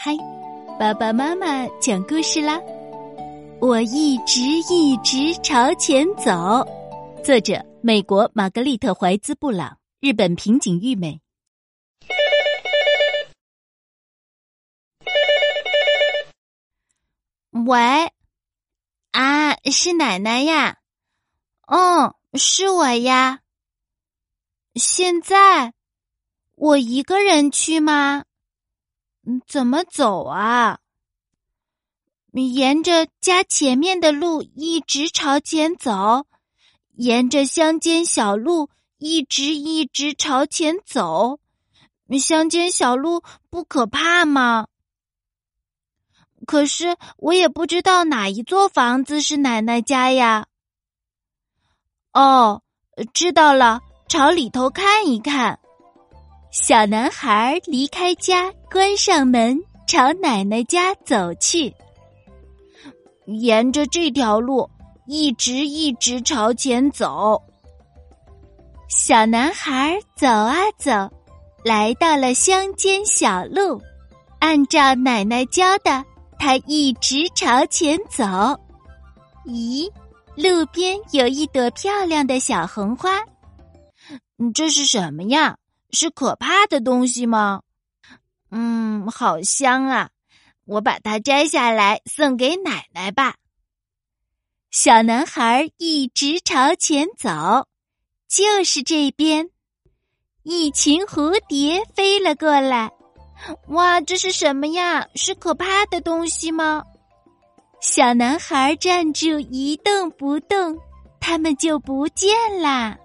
嗨，爸爸妈妈讲故事啦！我一直一直朝前走。作者：美国玛格丽特·怀兹·布朗，日本平井玉美。喂，啊，是奶奶呀？嗯，是我呀。现在我一个人去吗？怎么走啊？你沿着家前面的路一直朝前走，沿着乡间小路一直一直朝前走。乡间小路不可怕吗？可是我也不知道哪一座房子是奶奶家呀。哦，知道了，朝里头看一看。小男孩离开家，关上门，朝奶奶家走去。沿着这条路一直一直朝前走。小男孩走啊走，来到了乡间小路，按照奶奶教的，他一直朝前走。咦，路边有一朵漂亮的小红花，这是什么呀？是可怕的东西吗？嗯，好香啊！我把它摘下来送给奶奶吧。小男孩一直朝前走，就是这边，一群蝴蝶飞了过来。哇，这是什么呀？是可怕的东西吗？小男孩站住一动不动，它们就不见啦。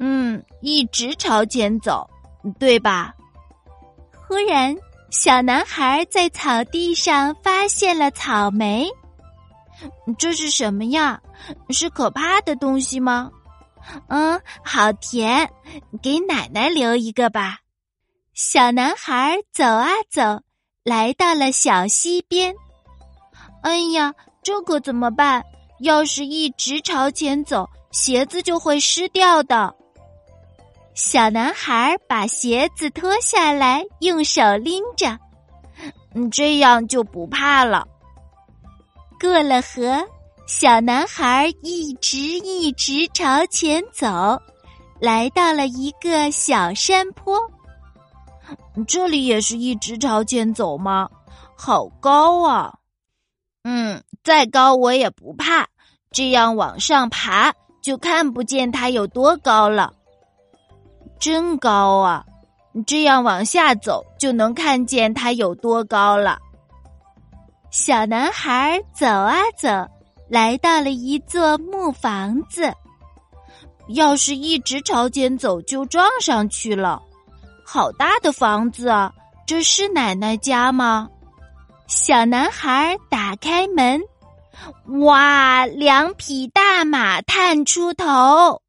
嗯，一直朝前走，对吧？忽然，小男孩在草地上发现了草莓。这是什么呀？是可怕的东西吗？嗯，好甜，给奶奶留一个吧。小男孩走啊走，来到了小溪边。哎呀，这可怎么办？要是一直朝前走，鞋子就会湿掉的。小男孩把鞋子脱下来，用手拎着，嗯，这样就不怕了。过了河，小男孩一直一直朝前走，来到了一个小山坡。这里也是一直朝前走吗？好高啊！嗯，再高我也不怕，这样往上爬就看不见它有多高了。真高啊！这样往下走就能看见它有多高了。小男孩走啊走，来到了一座木房子。要是一直朝前走，就撞上去了。好大的房子啊！这是奶奶家吗？小男孩打开门，哇，两匹大马探出头。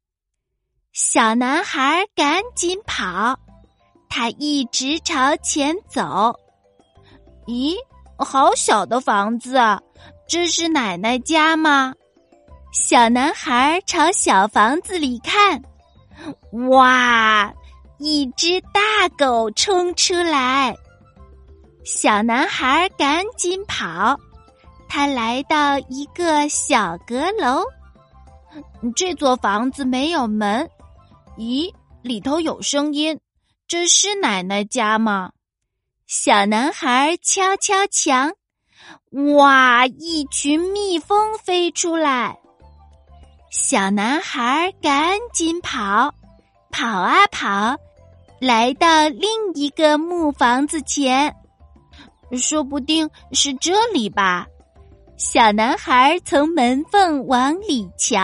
小男孩赶紧跑，他一直朝前走。咦，好小的房子！这是奶奶家吗？小男孩朝小房子里看，哇，一只大狗冲出来。小男孩赶紧跑，他来到一个小阁楼。这座房子没有门。咦，里头有声音，这是奶奶家吗？小男孩敲敲墙，哇，一群蜜蜂飞出来。小男孩赶紧跑，跑啊跑，来到另一个木房子前，说不定是这里吧。小男孩从门缝往里瞧，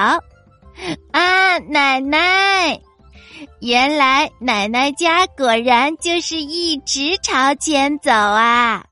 啊，奶奶！原来奶奶家果然就是一直朝前走啊！